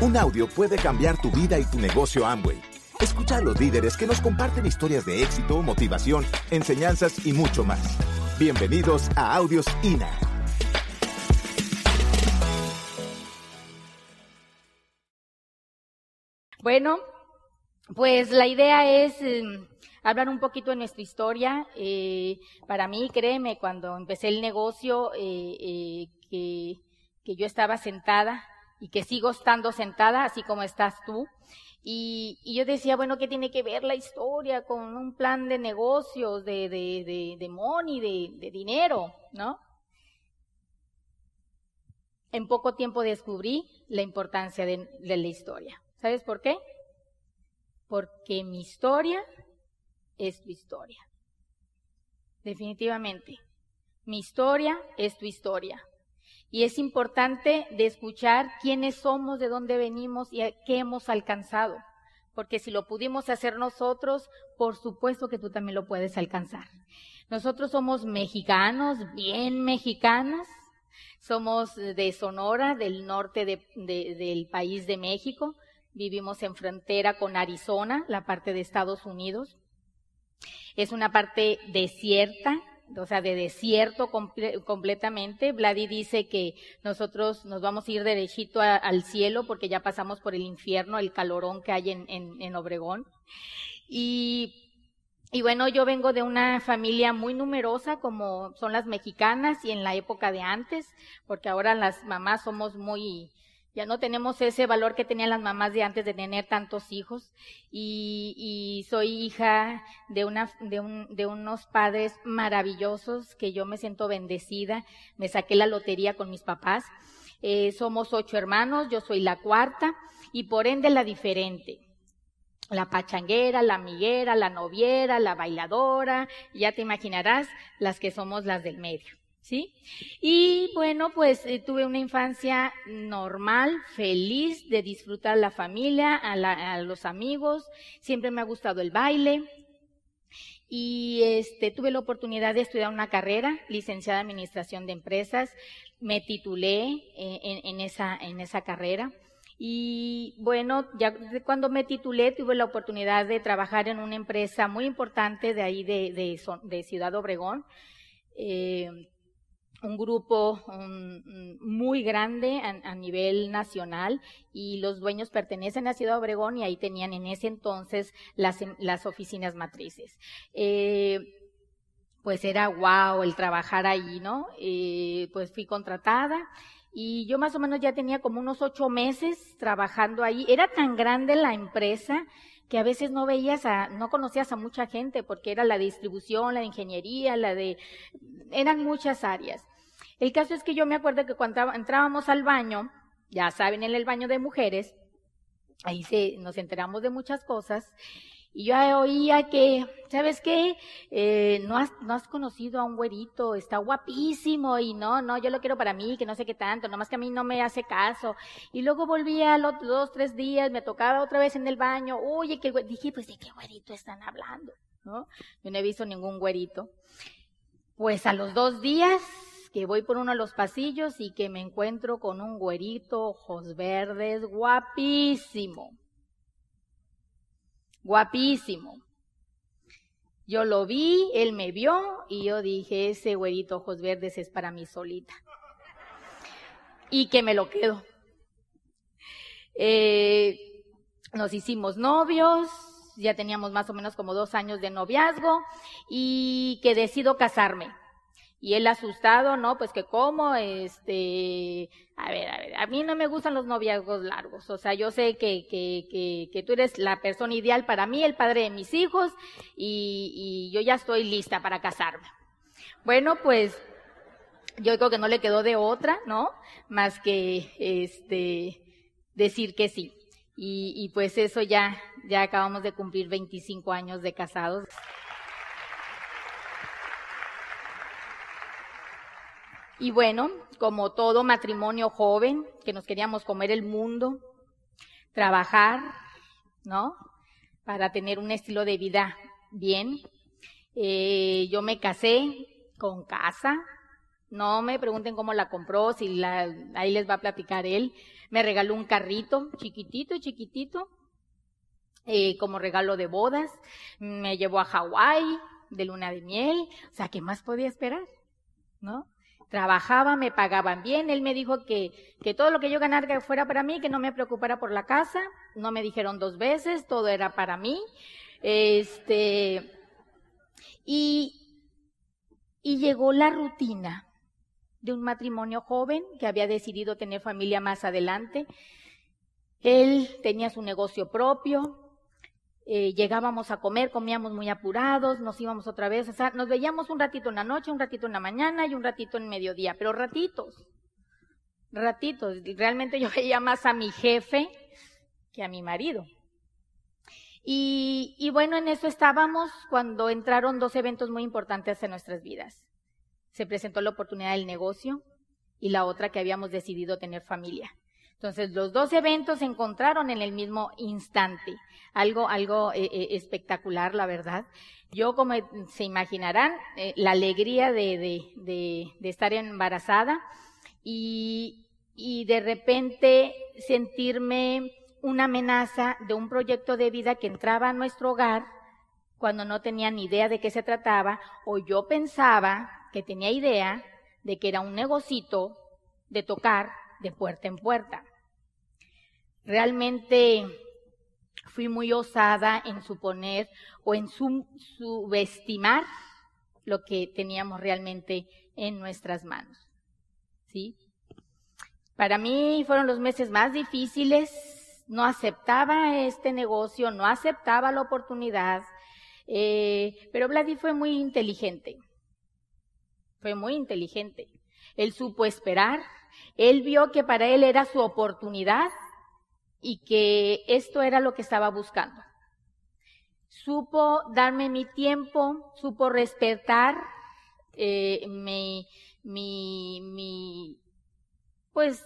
Un audio puede cambiar tu vida y tu negocio Amway. Escucha a los líderes que nos comparten historias de éxito, motivación, enseñanzas y mucho más. Bienvenidos a Audios INA. Bueno, pues la idea es em, hablar un poquito de nuestra historia. Eh, para mí, créeme, cuando empecé el negocio, eh, eh, que, que yo estaba sentada y que sigo estando sentada, así como estás tú. Y, yo decía, bueno, ¿qué tiene que ver la historia con un plan de negocios, de, de, money, de, dinero, ¿no? En poco tiempo descubrí la importancia de la historia. ¿Sabes por qué? Porque mi historia es tu historia. Definitivamente. Mi historia es tu historia. Y es importante de escuchar quiénes somos, de dónde venimos y qué hemos alcanzado. Porque si lo pudimos hacer nosotros, por supuesto que tú también lo puedes alcanzar. Nosotros somos mexicanos, bien mexicanas. Somos de Sonora, del norte de, de, del país de México. Vivimos en frontera con Arizona, la parte de Estados Unidos. Es una parte desierta, o sea, de desierto comple completamente. Vladi dice que nosotros nos vamos a ir derechito al cielo porque ya pasamos por el infierno, el calorón que hay en, en, Obregón. Y bueno, yo vengo de una familia muy numerosa como son las mexicanas y en la época de antes, porque ahora las mamás somos muy, ya no tenemos ese valor que tenían las mamás de antes de tener tantos hijos. Y, soy hija de una de, un, de unos padres maravillosos que yo me siento bendecida. Me saqué la lotería con mis papás. Eh, somos ocho hermanos yo soy la cuarta y por ende la diferente. La pachanguera, la amiguera, la noviera, la bailadora, ya te imaginarás las que somos las del medio. ¿Sí? Y bueno, pues eh, tuve una infancia normal, feliz de disfrutar la familia, a, la, los amigos, siempre me ha gustado el baile. Y este, tuve la oportunidad de estudiar una carrera, licenciada en Administración de Empresas, me titulé eh, en, esa, en esa carrera. Y bueno, ya cuando me titulé tuve la oportunidad de trabajar en una empresa muy importante de ahí de, de, de Ciudad Obregón. Eh, un grupo um, muy grande a, nivel nacional y los dueños pertenecen a Ciudad Obregón y ahí tenían en ese entonces las, las oficinas matrices. Eh, pues era wow el trabajar ahí, ¿no? Eh, pues fui contratada y yo más o menos ya tenía como unos ocho meses trabajando ahí. Era tan grande la empresa que a veces no veías a, no conocías a mucha gente porque era la distribución, la ingeniería, la de, eran muchas áreas. El caso es que yo me acuerdo que cuando entrábamos al baño, ya saben, en el baño de mujeres, ahí se, nos enteramos de muchas cosas, y yo oía que, ¿sabes qué? Eh, no, has, no has conocido a un güerito, está guapísimo y no, no, yo lo quiero para mí, que no sé qué tanto, nomás que a mí no me hace caso. Y luego volvía los dos, tres días, me tocaba otra vez en el baño, oye, que dije, pues de qué güerito están hablando, ¿no? Yo no he visto ningún güerito. Pues a los dos días que voy por uno de los pasillos y que me encuentro con un güerito, ojos verdes, guapísimo guapísimo. Yo lo vi, él me vio y yo dije, ese güerito ojos verdes es para mí solita. Y que me lo quedo. Eh, nos hicimos novios, ya teníamos más o menos como dos años de noviazgo y que decido casarme. Y él asustado, ¿no? Pues que cómo, este, a ver, a ver, a mí no me gustan los noviazgos largos. O sea, yo sé que, que, que, que tú eres la persona ideal para mí, el padre de mis hijos, y, y yo ya estoy lista para casarme. Bueno, pues, yo creo que no le quedó de otra, ¿no? Más que, este, decir que sí. Y, y pues eso ya, ya acabamos de cumplir 25 años de casados. Y bueno, como todo matrimonio joven, que nos queríamos comer el mundo, trabajar, ¿no? Para tener un estilo de vida bien. Eh, yo me casé con casa, No me pregunten cómo la compró, si la, ahí les va a platicar él. Me regaló un carrito chiquitito, chiquitito, eh, como regalo de bodas. Me llevó a Hawái de luna de miel. O sea, ¿qué más podía esperar? ¿No? Trabajaba, me pagaban bien. Él me dijo que, que todo lo que yo ganara fuera para mí, que no me preocupara por la casa. No me dijeron dos veces, todo era para mí. Este, y, y llegó la rutina de un matrimonio joven que había decidido tener familia más adelante. Él tenía su negocio propio, eh, llegábamos a comer, comíamos muy apurados, nos íbamos otra vez, o sea, nos veíamos un ratito en la noche, un ratito en la mañana y un ratito en mediodía, pero ratitos, ratitos. Realmente yo veía más a mi jefe que a mi marido. Y, y bueno, en eso estábamos cuando entraron dos eventos muy importantes en nuestras vidas se presentó la oportunidad del negocio y la otra que habíamos decidido tener familia. Entonces, los dos eventos se encontraron en el mismo instante. Algo, algo eh, eh, espectacular, la verdad. Yo, como se imaginarán, eh, la alegría de, de, de, estar embarazada y, y de repente sentirme una amenaza de un proyecto de vida que entraba a nuestro hogar cuando no tenía ni idea de qué se trataba, o yo pensaba que tenía idea de que era un negocito de tocar de puerta en puerta. Realmente fui muy osada en suponer o en subestimar lo que teníamos realmente en nuestras manos. ¿Sí? Para mí fueron los meses más difíciles, no aceptaba este negocio, no aceptaba la oportunidad, eh, pero Vladi fue muy inteligente. Fue muy inteligente. Él supo esperar. Él vio que para él era su oportunidad y que esto era lo que estaba buscando. Supo darme mi tiempo, supo respetar eh, mi, mi, mi, pues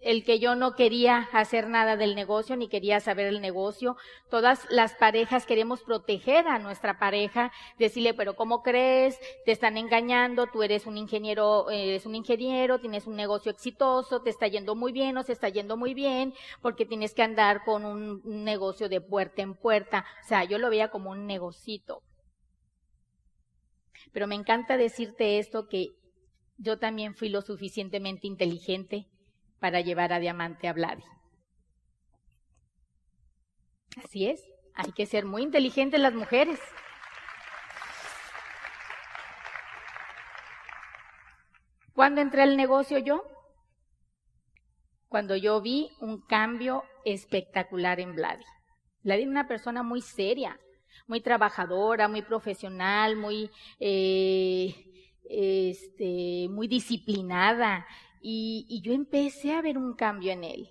el que yo no quería hacer nada del negocio ni quería saber el negocio. Todas las parejas queremos proteger a nuestra pareja, decirle, pero ¿cómo crees? Te están engañando, tú eres un ingeniero, eres un ingeniero, tienes un negocio exitoso, te está yendo muy bien o se está yendo muy bien, porque tienes que andar con un negocio de puerta en puerta. O sea, yo lo veía como un negocito. Pero me encanta decirte esto que yo también fui lo suficientemente inteligente para llevar a Diamante a Vladi. Así es, hay que ser muy inteligentes las mujeres. ¿Cuándo entré al negocio yo? Cuando yo vi un cambio espectacular en Vladi. Vladi era una persona muy seria, muy trabajadora, muy profesional, muy, eh, este, muy disciplinada. Y, yo empecé a ver un cambio en él.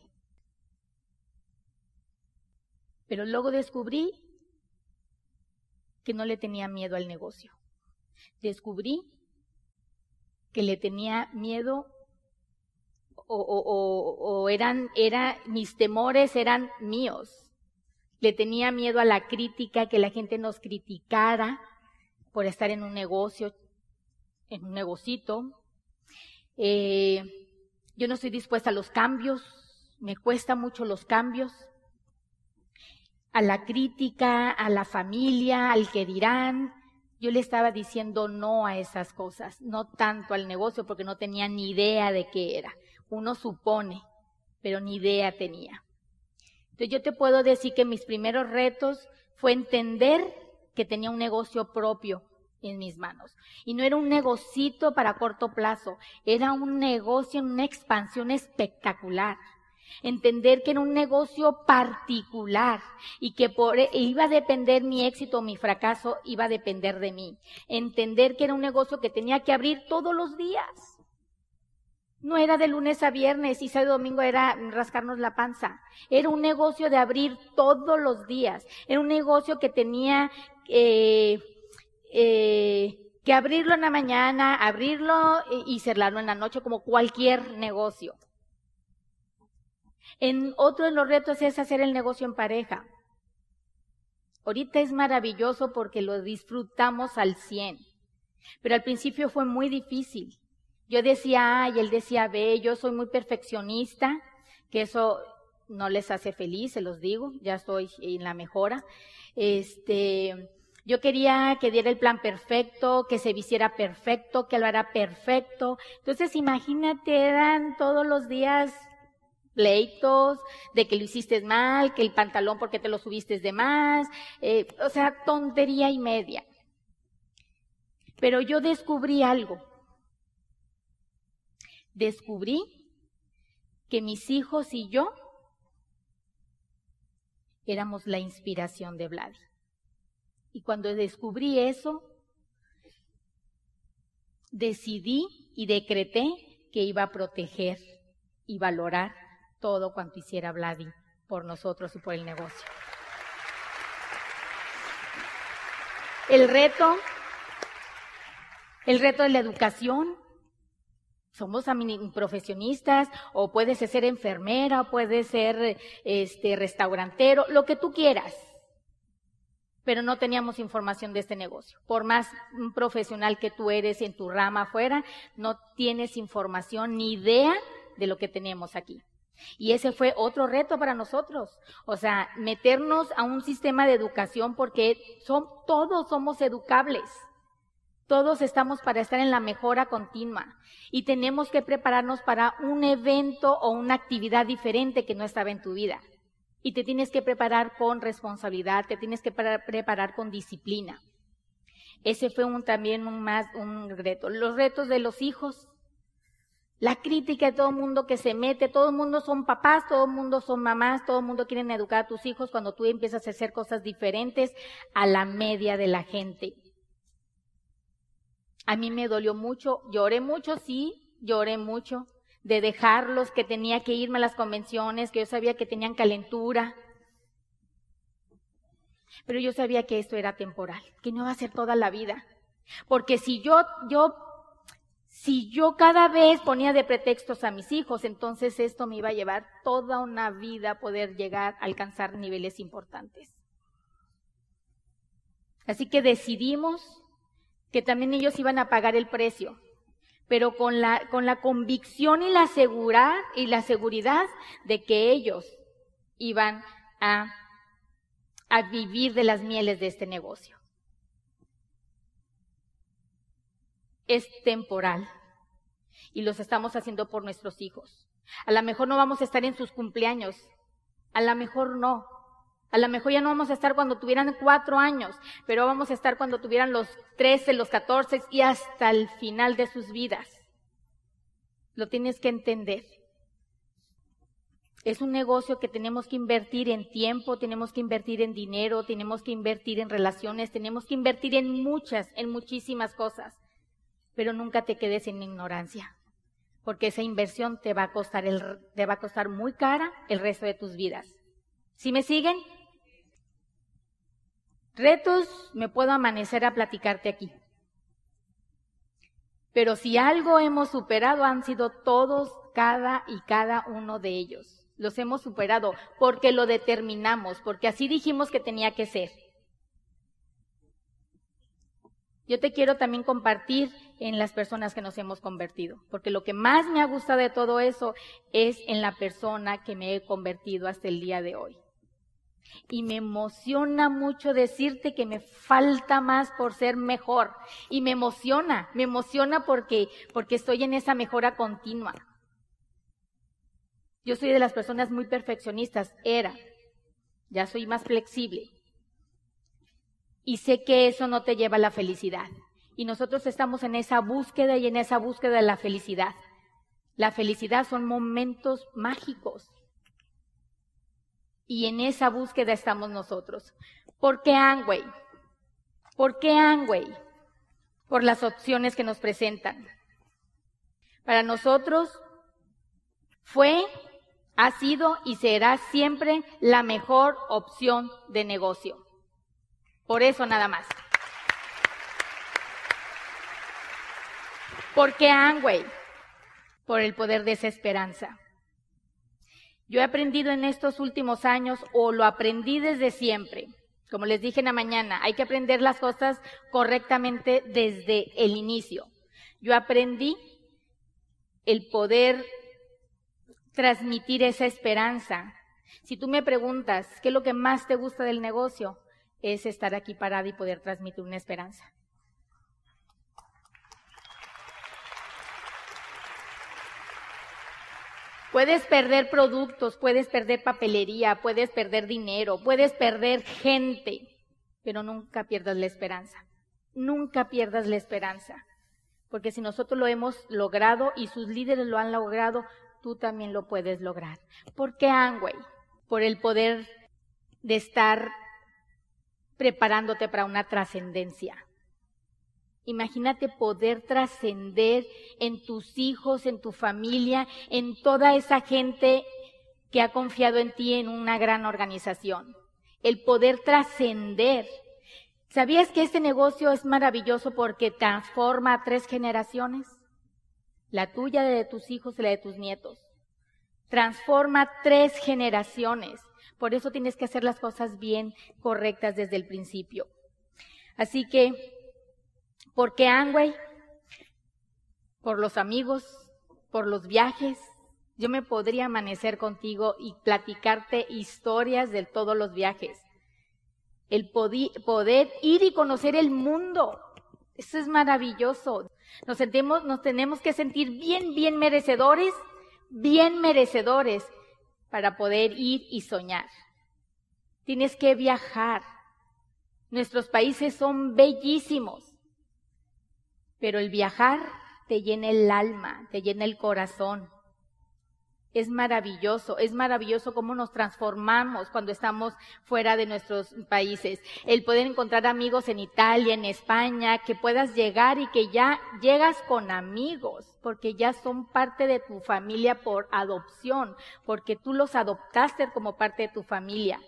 Pero luego descubrí que no le tenía miedo al negocio. Descubrí que le tenía miedo o, eran, era, mis temores eran míos. Le tenía miedo a la crítica, que la gente nos criticara por estar en un negocio, en un negocito. Eh, yo no estoy dispuesta a los cambios, me cuesta mucho los cambios, a la crítica, a la familia, al que dirán. Yo le estaba diciendo no a esas cosas, no tanto al negocio porque no tenía ni idea de qué era. Uno supone, pero ni idea tenía. Entonces yo te puedo decir que mis primeros retos fue entender que tenía un negocio propio, en mis manos. Y no era un negocito para corto plazo, era un negocio en una expansión espectacular. Entender que era un negocio particular y que por, e, iba a depender mi éxito o mi fracaso, iba a depender de mí. Entender que era un negocio que tenía que abrir todos los días. No era de lunes a viernes y sábado domingo era rascarnos la panza. Era un negocio de abrir todos los días. Era un negocio que tenía eh, eh, que abrirlo en la mañana, abrirlo y cerrarlo en la noche como cualquier negocio. En otro de los retos es hacer el negocio en pareja. Ahorita es maravilloso porque lo disfrutamos al 100, pero al principio fue muy difícil. Yo decía A y él decía B, yo soy muy perfeccionista, que eso no les hace feliz, se los digo, ya estoy en la mejora. Este, yo quería que diera el plan perfecto, que se vistiera perfecto, que lo hará perfecto. Entonces, imagínate, eran todos los días pleitos de que lo hiciste mal, que el pantalón porque te lo subiste de más, eh, o sea, tontería y media. Pero yo descubrí algo. Descubrí que mis hijos y yo éramos la inspiración de Vlad. Y cuando descubrí eso, decidí y decreté que iba a proteger y valorar todo cuanto hiciera Vladi por nosotros y por el negocio. El reto, el reto de la educación. Somos profesionistas o puedes ser enfermera, o puedes ser este restaurantero, lo que tú quieras pero no teníamos información de este negocio. Por más profesional que tú eres en tu rama afuera, no tienes información ni idea de lo que tenemos aquí. Y ese fue otro reto para nosotros. O sea, meternos a un sistema de educación porque todos somos educables. Todos estamos para estar en la mejora continua y tenemos que prepararnos para un evento o una actividad diferente que no estaba en tu vida. Y te tienes que preparar con responsabilidad, te tienes que preparar con disciplina. Ese fue un, también más, un reto. Los retos de los hijos, la crítica de todo el mundo que se mete, todo el mundo son papás, todo el mundo son mamás, todo el mundo quiere educar a tus hijos cuando tú empiezas a hacer cosas diferentes a la media de la gente. A mí me dolió mucho, lloré mucho, sí, lloré mucho, de dejarlos, que tenía que irme a las convenciones, que yo sabía que tenían calentura. Pero yo sabía que esto era temporal, que no iba a ser toda la vida. Porque si yo, yo, si yo cada vez ponía de pretextos a mis hijos, entonces esto me iba a llevar toda una vida poder llegar a alcanzar niveles importantes. Así que decidimos que también ellos iban a pagar el precio pero con la, con la convicción y la, seguridad, y la seguridad de que ellos iban a, a vivir de las mieles de este negocio. Es temporal y los estamos haciendo por nuestros hijos. A lo mejor no vamos a estar en sus cumpleaños, a lo mejor no, a lo mejor ya no vamos a estar cuando tuvieran cuatro años, pero vamos a estar cuando tuvieran los trece, los catorce y hasta el final de sus vidas. Lo tienes que entender. Es un negocio que tenemos que invertir en tiempo, tenemos que invertir en dinero, tenemos que invertir en relaciones, tenemos que invertir en muchas, en muchísimas cosas. Pero nunca te quedes en ignorancia, porque esa inversión te va a costar el, te va a costar muy cara el resto de tus vidas. ¿Sí me siguen? Retos, me puedo amanecer a platicarte aquí. Pero si algo hemos superado han sido todos, cada y cada uno de ellos. Los hemos superado porque lo determinamos, porque así dijimos que tenía que ser. Yo te quiero también compartir en las personas que nos hemos convertido, porque lo que más me ha gustado de todo eso es en la persona que me he convertido hasta el día de hoy. Y me emociona mucho decirte que me falta más por ser mejor. Y me emociona, me emociona porque, porque estoy en esa mejora continua. Yo soy de las personas muy perfeccionistas, era. Ya soy más flexible. Y sé que eso no te lleva a la felicidad. Y nosotros estamos en esa búsqueda y en esa búsqueda de la felicidad. La felicidad son momentos mágicos y en esa búsqueda estamos nosotros. ¿Por qué Angway? ¿Por qué Angway? Por las opciones que nos presentan. Para nosotros fue, ha sido y será siempre la mejor opción de negocio. Por eso nada más. ¿Por qué Angway? Por el poder de esa esperanza. Yo he aprendido en estos últimos años, o lo aprendí desde siempre, como les dije en la mañana, hay que aprender las cosas correctamente desde el inicio. Yo aprendí el poder transmitir esa esperanza. Si tú me preguntas, ¿qué es lo que más te gusta del negocio? Es estar aquí parada y poder transmitir una esperanza. Puedes perder productos, puedes perder papelería, puedes perder dinero, puedes perder gente, pero nunca pierdas la esperanza. Nunca pierdas la esperanza. Porque si nosotros lo hemos logrado y sus líderes lo han logrado, tú también lo puedes lograr. ¿Por qué Angway? Por el poder de estar preparándote para una trascendencia. Imagínate poder trascender en tus hijos, en tu familia, en toda esa gente que ha confiado en ti en una gran organización. El poder trascender. ¿Sabías que este negocio es maravilloso porque transforma a tres generaciones? La tuya, la de tus hijos y la de tus nietos. Transforma tres generaciones. Por eso tienes que hacer las cosas bien correctas desde el principio. Así que ¿Por qué Angway? Por los amigos, por los viajes. Yo me podría amanecer contigo y platicarte historias de todos los viajes. El poder ir y conocer el mundo. Eso es maravilloso. Nos, sentimos, nos tenemos que sentir bien, bien merecedores, bien merecedores para poder ir y soñar. Tienes que viajar. Nuestros países son bellísimos. Pero el viajar te llena el alma, te llena el corazón. Es maravilloso, es maravilloso cómo nos transformamos cuando estamos fuera de nuestros países. El poder encontrar amigos en Italia, en España, que puedas llegar y que ya llegas con amigos, porque ya son parte de tu familia por adopción, porque tú los adoptaste como parte de tu familia.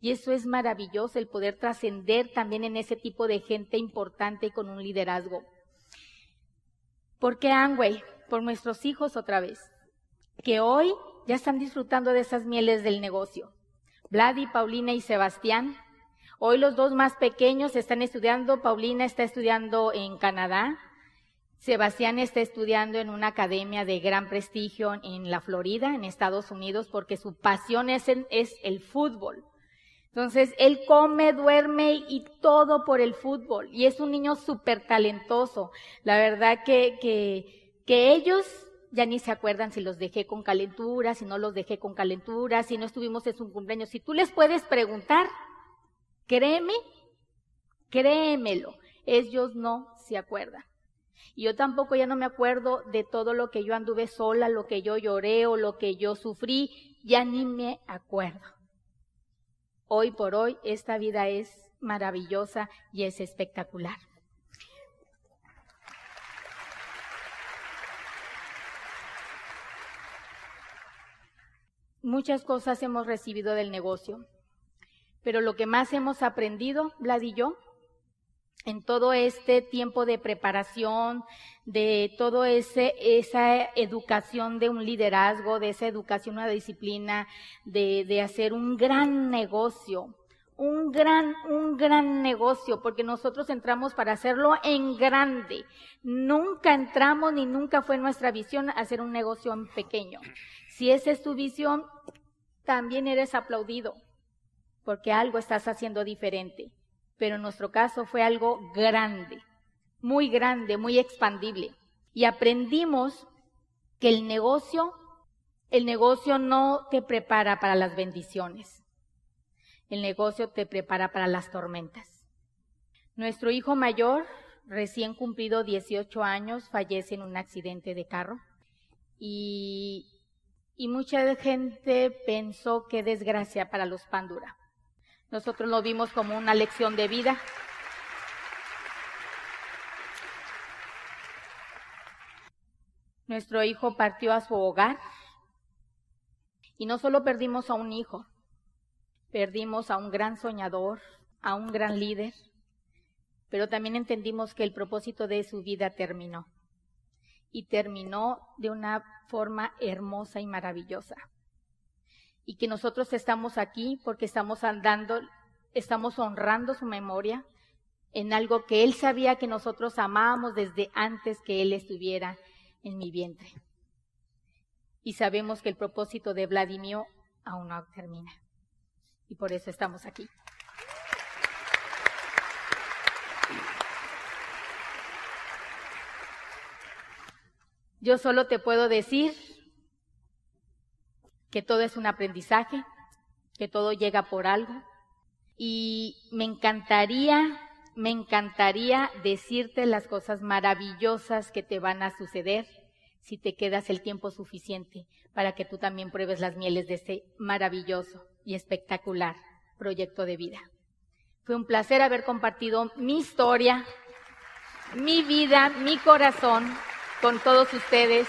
Y eso es maravilloso, el poder trascender también en ese tipo de gente importante y con un liderazgo. ¿Por qué Angway? Por nuestros hijos otra vez, que hoy ya están disfrutando de esas mieles del negocio. Vladi, Paulina y Sebastián. Hoy los dos más pequeños están estudiando. Paulina está estudiando en Canadá. Sebastián está estudiando en una academia de gran prestigio en la Florida, en Estados Unidos, porque su pasión es el fútbol. Entonces, él come, duerme y todo por el fútbol. Y es un niño súper talentoso. La verdad que, que, que ellos ya ni se acuerdan si los dejé con calentura, si no los dejé con calentura, si no estuvimos en su cumpleaños. Si tú les puedes preguntar, créeme, créemelo, ellos no se acuerdan. Y yo tampoco ya no me acuerdo de todo lo que yo anduve sola, lo que yo lloré o lo que yo sufrí, ya ni me acuerdo. Hoy por hoy esta vida es maravillosa y es espectacular. Muchas cosas hemos recibido del negocio, pero lo que más hemos aprendido, Vlad y yo, en todo este tiempo de preparación, de todo ese, esa educación de un liderazgo, de esa educación, una disciplina, de, de hacer un gran negocio, un gran, un gran negocio, porque nosotros entramos para hacerlo en grande. Nunca entramos ni nunca fue nuestra visión hacer un negocio en pequeño. Si esa es tu visión, también eres aplaudido, porque algo estás haciendo diferente pero en nuestro caso fue algo grande, muy grande, muy expandible. Y aprendimos que el negocio, el negocio no te prepara para las bendiciones. El negocio te prepara para las tormentas. Nuestro hijo mayor, recién cumplido 18 años, fallece en un accidente de carro. Y, y mucha gente pensó que desgracia para los Pandura. Nosotros lo vimos como una lección de vida. Nuestro hijo partió a su hogar y no solo perdimos a un hijo, perdimos a un gran soñador, a un gran líder, pero también entendimos que el propósito de su vida terminó y terminó de una forma hermosa y maravillosa y que nosotros estamos aquí porque estamos andando, estamos honrando su memoria en algo que Él sabía que nosotros amábamos desde antes que Él estuviera en mi vientre. y sabemos que el propósito de Vladimir aún no termina. Y por eso estamos aquí. Yo solo te puedo decir que todo es un aprendizaje, que todo llega por algo. Y me encantaría, me encantaría decirte las cosas maravillosas que te van a suceder si te quedas el tiempo suficiente para que tú también pruebes las mieles de este maravilloso y espectacular proyecto de vida. Fue un placer haber compartido mi historia, mi vida, mi corazón con todos ustedes.